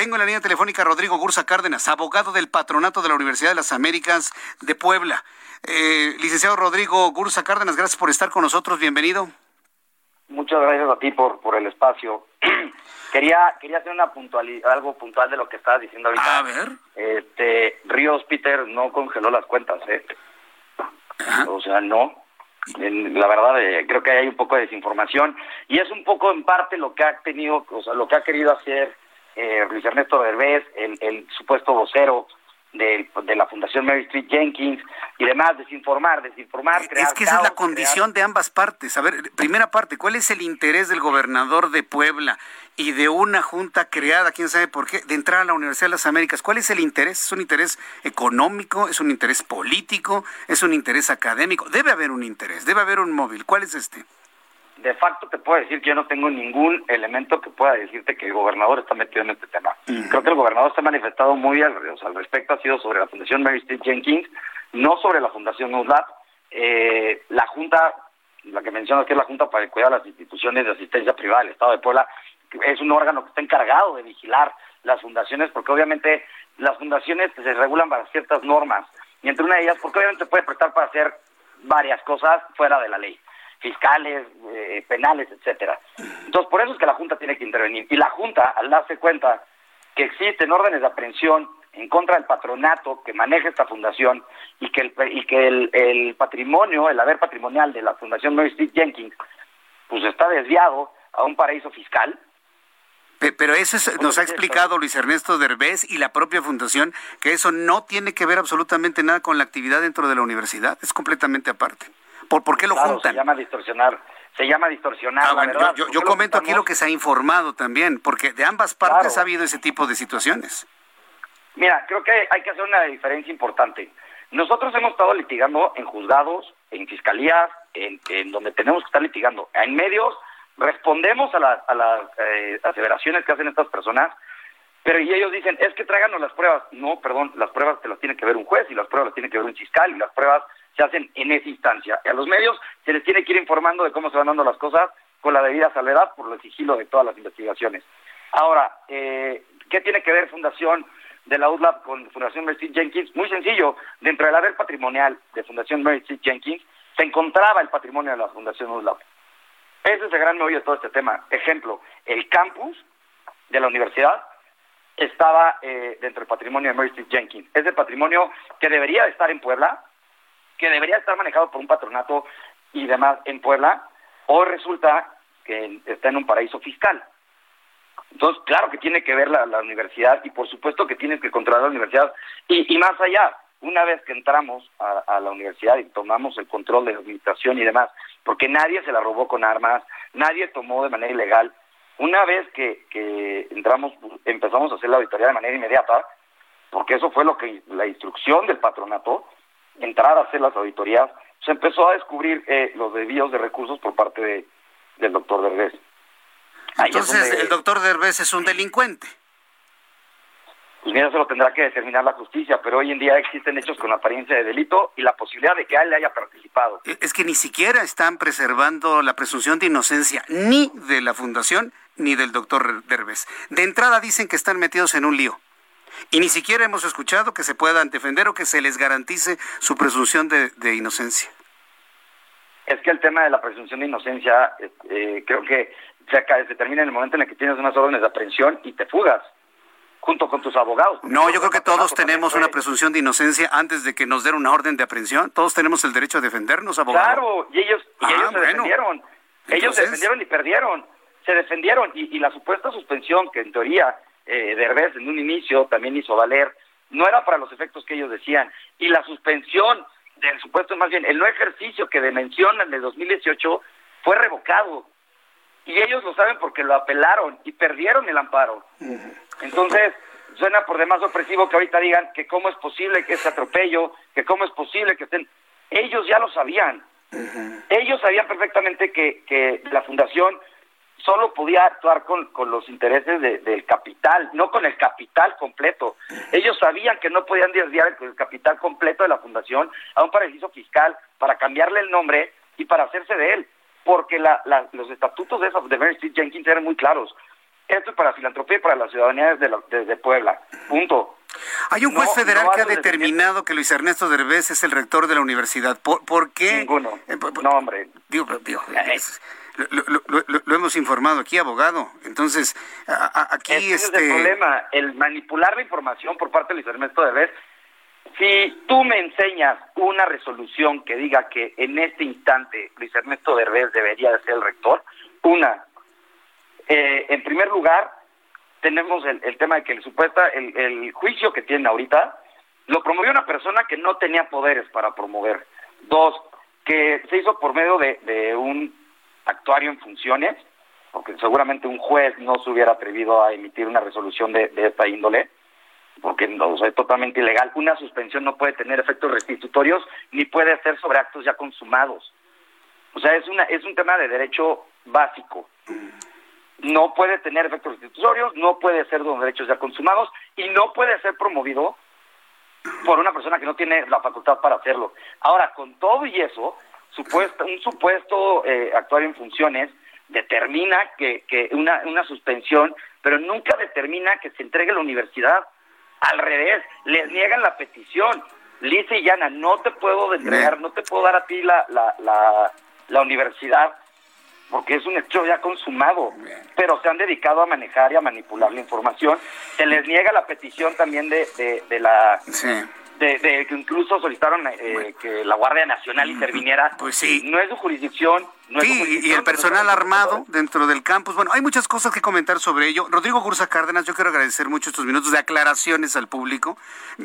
Tengo en la línea telefónica a Rodrigo Gursa Cárdenas, abogado del Patronato de la Universidad de las Américas de Puebla. Eh, licenciado Rodrigo Gursa Cárdenas, gracias por estar con nosotros. Bienvenido. Muchas gracias a ti por, por el espacio. quería quería hacer una puntualidad, algo puntual de lo que estabas diciendo ahorita. A ver. Este, Ríos Peter no congeló las cuentas, ¿eh? O sea, no. En- la verdad, eh, creo que hay un poco de desinformación y es un poco en parte lo que ha tenido, o sea, lo que ha querido hacer eh, Luis Ernesto Derbez, el, el supuesto vocero de, de la Fundación Mary Street Jenkins y demás, desinformar, desinformar, crear Es que esa es la condición de ambas partes. A ver, primera parte, ¿cuál es el interés del gobernador de Puebla y de una junta creada, quién sabe por qué, de entrar a la Universidad de las Américas? ¿Cuál es el interés? ¿Es un interés económico? ¿Es un interés político? ¿Es un interés académico? Debe haber un interés, debe haber un móvil. ¿Cuál es este? De facto te puedo decir que yo no tengo ningún elemento que pueda decirte que el gobernador está metido en este tema. Creo que el gobernador se ha manifestado muy al, o sea, al respecto, ha sido sobre la Fundación Mary Street Jenkins, no sobre la Fundación USLAP. Eh, la Junta, la que mencionas que es la Junta para el Cuidado de las Instituciones de Asistencia Privada del Estado de Puebla, es un órgano que está encargado de vigilar las fundaciones, porque obviamente las fundaciones se regulan bajo ciertas normas, y entre una de ellas, porque obviamente puede prestar para hacer varias cosas fuera de la ley fiscales, eh, penales, etcétera. Entonces, por eso es que la Junta tiene que intervenir. Y la Junta, al darse cuenta que existen órdenes de aprehensión en contra del patronato que maneja esta fundación y que el, y que el, el patrimonio, el haber patrimonial de la Fundación Mary Street Jenkins, pues está desviado a un paraíso fiscal, Pe- Pero eso es- nos ha explicado Luis Ernesto Derbez y la propia fundación que eso no tiene que ver absolutamente nada con la actividad dentro de la universidad, es completamente aparte. ¿Por, por qué lo claro, juntan? se llama distorsionar, se llama distorsionar Ah, la bueno, verdad. yo, yo- ¿Por yo lo comento aquí lo que se ha informado también, porque de ambas partes Claro. ha habido ese tipo de situaciones. Mira, creo que hay que hacer una diferencia importante. Nosotros hemos estado litigando en juzgados, en fiscalías, en, en donde tenemos que estar litigando. En medios respondemos a, las- a las eh, aseveraciones que hacen estas personas, pero y ellos dicen, es que tráiganos las pruebas. No, perdón, las pruebas te las tiene que ver un juez y las pruebas las tiene que ver un fiscal y las pruebas se hacen en esa instancia. Y a los medios se les tiene que ir informando de cómo se van dando las cosas con la debida salvedad por el sigilo de todas las investigaciones. Ahora, eh, ¿qué tiene que ver Fundación de la UDLAP con Fundación Street Jenkins? Muy sencillo, dentro del haber patrimonial de Fundación Street Jenkins se encontraba el patrimonio de la Fundación UDLAP. Ese es el gran meollo de todo este tema. Ejemplo, el campus de la universidad estaba eh, dentro del patrimonio de Street Jenkins. Es el patrimonio que debería de estar en Puebla, que debería estar manejado por un patronato y demás en Puebla, o resulta que está en un paraíso fiscal. Entonces, claro que tiene que ver la, universidad y por supuesto que tiene que controlar la universidad. Y, y más allá, una vez que entramos a, a la universidad y tomamos el control de la administración y demás, porque nadie se la robó con armas, nadie tomó de manera ilegal, una vez que, que entramos, empezamos a hacer la auditoría de manera inmediata, porque eso fue lo que la instrucción del patronato, entrar a hacer las auditorías, se empezó a descubrir eh, los desvíos de recursos por parte de, del doctor Derbez. Ahí Entonces, donde- el doctor Derbez es un delincuente. pues mira, eso lo tendrá que determinar la justicia, pero hoy en día existen hechos con apariencia de delito y la posibilidad de que él haya participado. E- Es que ni siquiera están preservando la presunción de inocencia ni de la fundación ni del doctor Derbez. De entrada dicen que están metidos en un lío. Y ni siquiera hemos escuchado que se puedan defender o que se les garantice su presunción de, de inocencia. Es que el tema de la presunción de inocencia eh, eh, creo que se, se termina en el momento en el que tienes unas órdenes de aprehensión y te fugas junto con tus abogados. No, yo creo que todos tenemos una presunción de inocencia antes de que nos den una orden de aprehensión. Todos tenemos el derecho a defendernos, abogado. Claro, y ellos, y Ah, ellos se defendieron. Ellos Entonces- se defendieron y perdieron. Se defendieron. Y, y la supuesta suspensión que en teoría eh, Derbez en un inicio también hizo valer, no era para los efectos que ellos decían. Y la suspensión del supuesto, más bien, el no ejercicio que mencionan de 2018 fue revocado. Y ellos lo saben porque lo apelaron y perdieron el amparo. Entonces, suena por demás opresivo que ahorita digan que cómo es posible que ese atropello, que cómo es posible que estén... Ellos ya lo sabían. Ellos sabían perfectamente que, que la fundación solo podía actuar con, con los intereses del capital, no con el capital completo. Ellos sabían que no podían desviar el, capital completo de la fundación a un paraíso fiscal para cambiarle el nombre y para hacerse de él, porque la, los estatutos de, esa, de Mary Street Jenkins eran muy claros. Esto es para filantropía y para la ciudadanía desde, de Puebla. Punto. Hay un juez federal que ha determinado que Luis Ernesto Derbez es el rector de la universidad. ¿Por, qué? Ninguno. Eh, no, hombre. Digo, digo, eh, lo, hemos informado aquí, abogado. Entonces, aquí este... es el problema, el manipular la información por parte de Luis Ernesto Derbez. Si tú me enseñas una resolución que diga que en este instante Luis Ernesto Derbez debería de ser el rector, una, eh, en primer lugar, tenemos el, tema de que el supuesta, el, juicio que tiene ahorita, lo promovió una persona que no tenía poderes para promover. Dos, que se hizo por medio de actuario en funciones, porque seguramente un juez no se hubiera atrevido a emitir una resolución de, esta índole, porque no, es totalmente ilegal. Una suspensión no puede tener efectos restitutorios ni puede ser sobre actos ya consumados. O sea, es, una, es un tema de derecho básico. No puede tener efectos restitutorios, no puede ser de derechos ya consumados y no puede ser promovido por una persona que no tiene la facultad para hacerlo. Ahora, con todo y eso, supuesto, un supuesto eh, actuario en funciones determina que, que una, una suspensión, pero nunca determina que se entregue a la universidad. Al revés, les niegan la petición. Lisa y Yana, no te puedo entregar, no te puedo dar a ti la, la, la, la universidad, porque es un hecho ya consumado, pero se han dedicado a manejar y a manipular la información. Se les niega la petición también de, de, de la de, que incluso solicitaron eh, que la Guardia Nacional interviniera. Pues sí. No es su jurisdicción. No sí, y el personal armado dentro del campus. Bueno, hay muchas cosas que comentar sobre ello. Rodrigo Gursa Cárdenas, yo quiero agradecer mucho estos minutos de aclaraciones al público.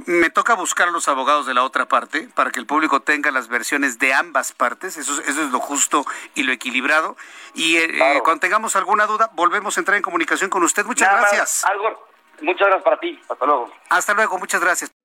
Me toca buscar a los abogados de la otra parte para que el público tenga las versiones de ambas partes. Eso, eso es lo justo y lo equilibrado. Y eh, eh, cuando tengamos alguna duda, volvemos a entrar en comunicación con usted. Muchas gracias. algo, muchas gracias para ti. Hasta luego. Hasta luego, muchas gracias.